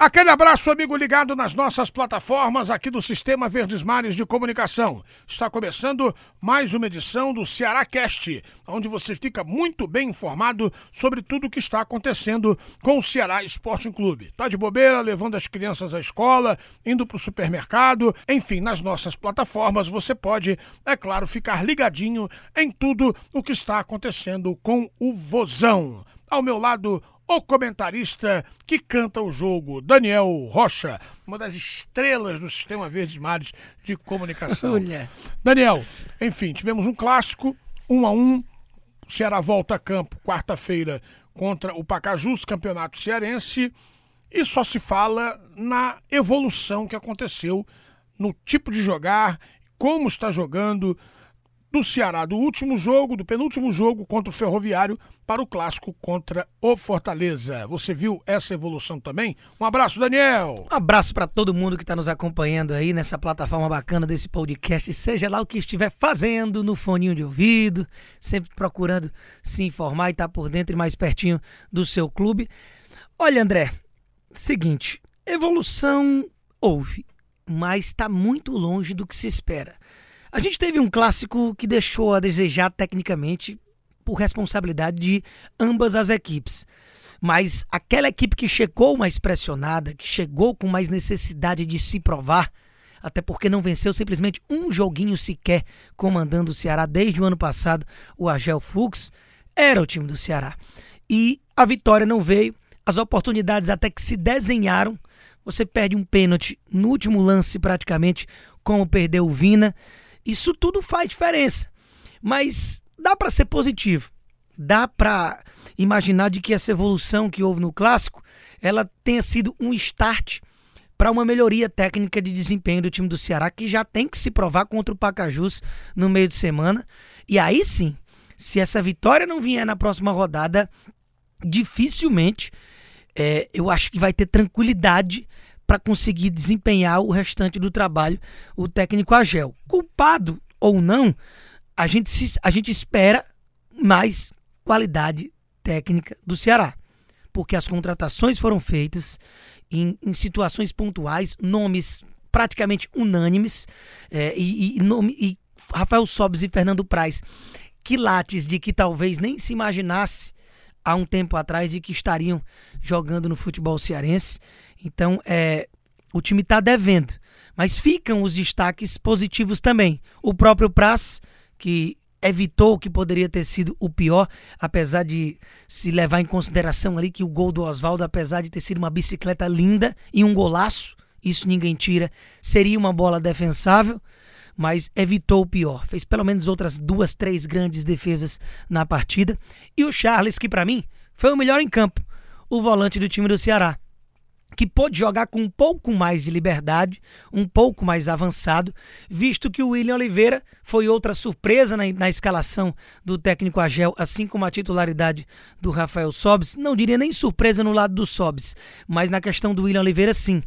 Aquele abraço, amigo ligado nas nossas plataformas aqui do Sistema Verdes Mares de Comunicação. Está começando mais uma edição do Ceará Cast, onde você fica muito bem informado sobre tudo o que está acontecendo com o Ceará Esporte Clube. Tá de bobeira, levando as crianças à escola, indo para o supermercado, enfim, nas nossas plataformas você pode, é claro, ficar ligadinho em tudo o que está acontecendo com o Vozão. Ao meu lado, o comentarista que canta o jogo, Daniel Rocha, uma das estrelas do Sistema Verdes Mares de Comunicação. Olha. Daniel, enfim, tivemos um clássico, um a um, Ceará volta a campo quarta-feira contra o Pacajus, campeonato cearense, e só se fala na evolução que aconteceu no tipo de jogar, como está jogando, do Ceará do último jogo, do penúltimo jogo contra o Ferroviário, para o clássico contra o Fortaleza. Você viu essa evolução também? Um abraço, Daniel! Um abraço para todo mundo que está nos acompanhando aí nessa plataforma bacana desse podcast, seja lá o que estiver fazendo, no foninho de ouvido, sempre procurando se informar e estar tá por dentro e mais pertinho do seu clube. Olha, André, seguinte, evolução houve, mas está muito longe do que se espera. A gente teve um clássico que deixou a desejar tecnicamente por responsabilidade de ambas as equipes. Mas aquela equipe que chegou mais pressionada, que chegou com mais necessidade de se provar, até porque não venceu simplesmente um joguinho sequer comandando o Ceará desde o ano passado, o Agel Fux, era o time do Ceará. E a vitória não veio, as oportunidades até que se desenharam. Você perde um pênalti no último lance, praticamente, como perdeu o Vina. Isso tudo faz diferença. Mas dá para ser positivo. Dá para imaginar de que essa evolução que houve no clássico, ela tenha sido um start para uma melhoria técnica de desempenho do time do Ceará, que já tem que se provar contra o Pacajus no meio de semana. E aí sim, se essa vitória não vier na próxima rodada, dificilmente é, eu acho que vai ter tranquilidade para conseguir desempenhar o restante do trabalho o técnico Agel. Culpado ou não, a gente, se, a gente espera mais qualidade técnica do Ceará. Porque as contratações foram feitas em, em situações pontuais, nomes praticamente unânimes, é, e, e, nome, e Rafael Sobes e Fernando Praz, quilates de que talvez nem se imaginasse há um tempo atrás de que estariam jogando no futebol cearense. Então, é, o time está devendo. Mas ficam os destaques positivos também. O próprio Praz, que evitou o que poderia ter sido o pior, apesar de se levar em consideração ali que o gol do Oswaldo, apesar de ter sido uma bicicleta linda e um golaço, isso ninguém tira, seria uma bola defensável, mas evitou o pior. Fez pelo menos outras duas, três grandes defesas na partida. E o Charles, que para mim foi o melhor em campo, o volante do time do Ceará que pôde jogar com um pouco mais de liberdade, um pouco mais avançado, visto que o William Oliveira foi outra surpresa na, na escalação do técnico Agel, assim como a titularidade do Rafael Sobes. Não diria nem surpresa no lado do Sobes, mas na questão do William Oliveira, sim.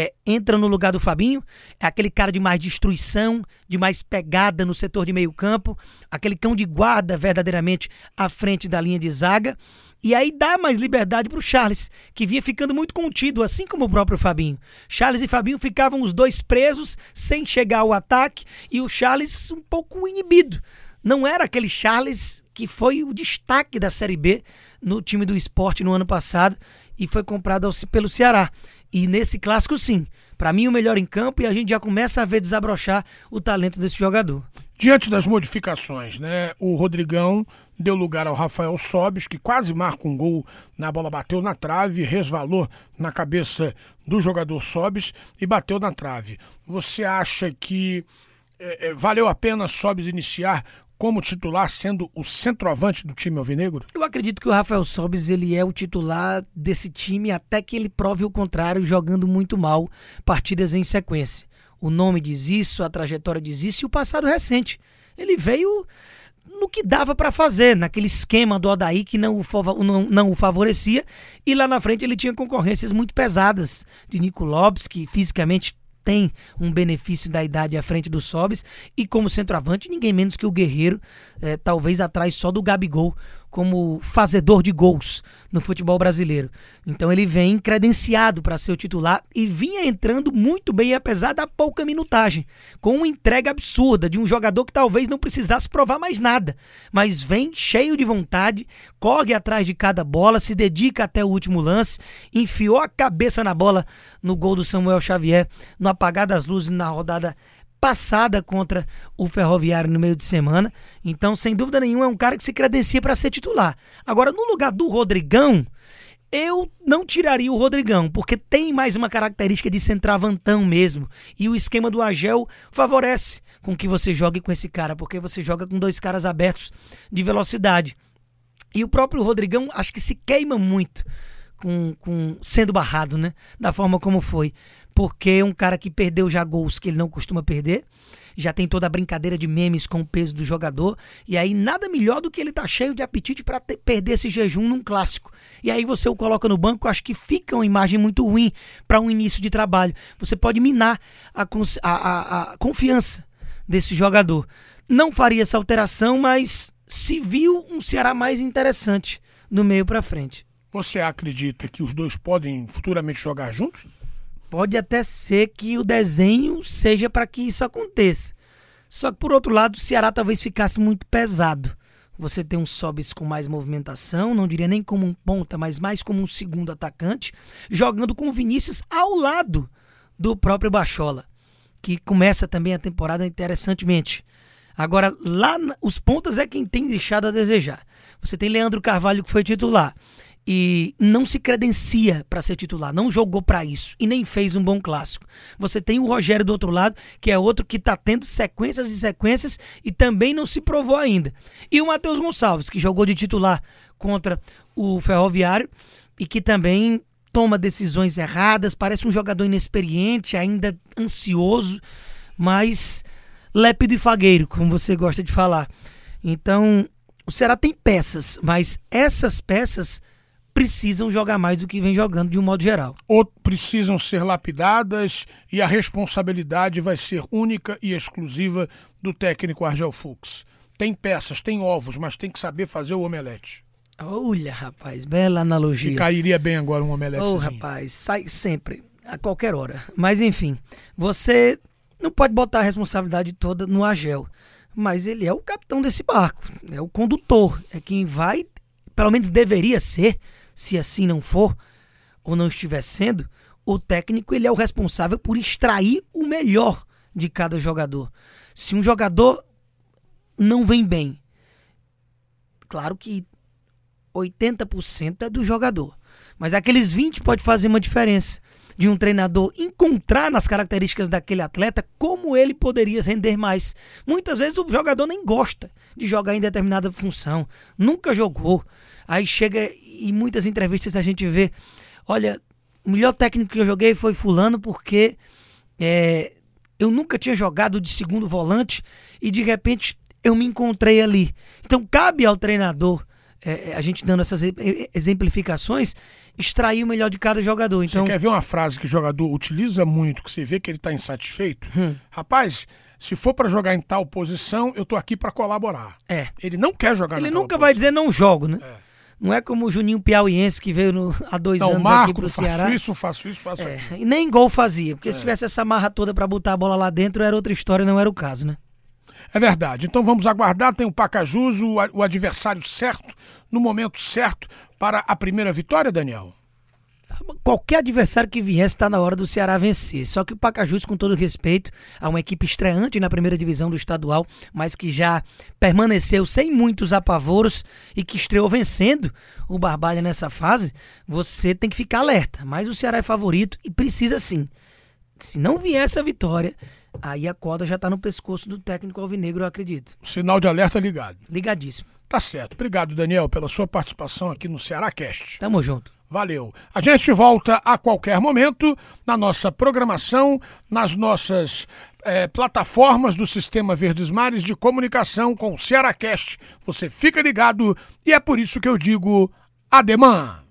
É, entra no lugar do Fabinho, é aquele cara de mais destruição, de mais pegada no setor de meio campo, aquele cão de guarda verdadeiramente à frente da linha de zaga. E aí dá mais liberdade para o Charles, que vinha ficando muito contido, assim como o próprio Fabinho. Charles e Fabinho ficavam os dois presos, sem chegar ao ataque, e o Charles um pouco inibido. Não era aquele Charles que foi o destaque da Série B no time do esporte no ano passado e foi comprado pelo Ceará. E nesse clássico, sim. Para mim, o melhor em campo e a gente já começa a ver desabrochar o talento desse jogador. Diante das modificações, né? O Rodrigão deu lugar ao Rafael Sobis, que quase marca um gol na bola, bateu na trave, resvalou na cabeça do jogador Sobis e bateu na trave. Você acha que é, é, valeu a pena Sobis iniciar como titular, sendo o centroavante do time alvinegro? Eu acredito que o Rafael Sobis ele é o titular desse time até que ele prove o contrário, jogando muito mal partidas em sequência. O nome diz isso, a trajetória diz isso e o passado recente. Ele veio no que dava para fazer, naquele esquema do Odaí que não o, não, não o favorecia. E lá na frente ele tinha concorrências muito pesadas de Nico Lopes, que fisicamente tem um benefício da idade à frente do Sobis. E como centroavante, ninguém menos que o Guerreiro, é, talvez atrás só do Gabigol, como fazedor de gols no futebol brasileiro. Então ele vem credenciado para ser o titular e vinha entrando muito bem, apesar da pouca minutagem, com uma entrega absurda de um jogador que talvez não precisasse provar mais nada, mas vem cheio de vontade, corre atrás de cada bola, se dedica até o último lance, enfiou a cabeça na bola no gol do Samuel Xavier no apagar das luzes na rodada passada contra o Ferroviário no meio de semana. Então, sem dúvida nenhuma, é um cara que se credencia para ser titular. Agora, no lugar do Rodrigão, eu não tiraria o Rodrigão, porque tem mais uma característica de centravantão mesmo. E o esquema do Agel favorece com que você jogue com esse cara, porque você joga com dois caras abertos de velocidade. E o próprio Rodrigão acho que se queima muito com, com sendo barrado, né? Da forma como foi porque um cara que perdeu já gols que ele não costuma perder, já tem toda a brincadeira de memes com o peso do jogador, e aí nada melhor do que ele tá cheio de apetite para perder esse jejum num clássico. E aí você o coloca no banco, acho que fica uma imagem muito ruim para um início de trabalho. Você pode minar a, a, a, a confiança desse jogador. Não faria essa alteração, mas se viu um Ceará mais interessante no meio para frente. Você acredita que os dois podem futuramente jogar juntos? Pode até ser que o desenho seja para que isso aconteça. Só que por outro lado, o Ceará talvez ficasse muito pesado. Você tem um Sobis com mais movimentação, não diria nem como um ponta, mas mais como um segundo atacante, jogando com o Vinícius ao lado do próprio Bachola, que começa também a temporada interessantemente. Agora, lá os pontas é quem tem deixado a desejar. Você tem Leandro Carvalho que foi titular e não se credencia para ser titular, não jogou para isso e nem fez um bom clássico. Você tem o Rogério do outro lado, que é outro que está tendo sequências e sequências e também não se provou ainda. E o Matheus Gonçalves, que jogou de titular contra o Ferroviário e que também toma decisões erradas, parece um jogador inexperiente, ainda ansioso, mas lépido e fagueiro, como você gosta de falar. Então, o Ceará tem peças, mas essas peças precisam jogar mais do que vem jogando de um modo geral. Ou precisam ser lapidadas e a responsabilidade vai ser única e exclusiva do técnico Argel Fux. Tem peças, tem ovos, mas tem que saber fazer o omelete. Olha, rapaz, bela analogia. E cairia bem agora um omelete. Ô, oh, rapaz, sai sempre, a qualquer hora. Mas enfim, você não pode botar a responsabilidade toda no Agel. Mas ele é o capitão desse barco, é o condutor, é quem vai, pelo menos deveria ser, se assim não for, ou não estiver sendo, o técnico ele é o responsável por extrair o melhor de cada jogador. Se um jogador não vem bem, claro que 80% é do jogador, mas aqueles 20 pode fazer uma diferença de um treinador encontrar nas características daquele atleta como ele poderia render mais. Muitas vezes o jogador nem gosta de jogar em determinada função, nunca jogou. Aí chega e muitas entrevistas a gente vê, olha, o melhor técnico que eu joguei foi fulano porque é, eu nunca tinha jogado de segundo volante e de repente eu me encontrei ali. Então cabe ao treinador, é, é a gente dando essas exemplificações, extrair o melhor de cada jogador. Então, você quer ver uma frase que o jogador utiliza muito, que você vê que ele está insatisfeito? Hum. Rapaz, se for para jogar em tal posição, eu tô aqui para colaborar. É. Ele não quer jogar Ele nunca vai dizer não jogo, né? É. Não é como o Juninho Piauiense que veio no, há dois não, anos Marco, aqui pro Ceará. Faço isso, faço isso, faço é, E nem gol fazia, porque é. se tivesse essa marra toda para botar a bola lá dentro, era outra história, não era o caso, né? É verdade. Então vamos aguardar. Tem o Pacajus, o, o adversário certo, no momento certo, para a primeira vitória, Daniel? Qualquer adversário que viesse está na hora do Ceará vencer. Só que o Pacajus, com todo respeito, a uma equipe estreante na primeira divisão do estadual, mas que já permaneceu sem muitos apavoros e que estreou vencendo o Barbalha nessa fase, você tem que ficar alerta. Mas o Ceará é favorito e precisa sim. Se não vier essa vitória, aí a corda já está no pescoço do técnico alvinegro, eu acredito. Sinal de alerta ligado. Ligadíssimo. Tá certo. Obrigado, Daniel, pela sua participação aqui no Ceará Cast. Tamo junto. Valeu. A gente volta a qualquer momento na nossa programação, nas nossas é, plataformas do Sistema Verdes Mares de comunicação com o Cearacast. Você fica ligado e é por isso que eu digo ademã.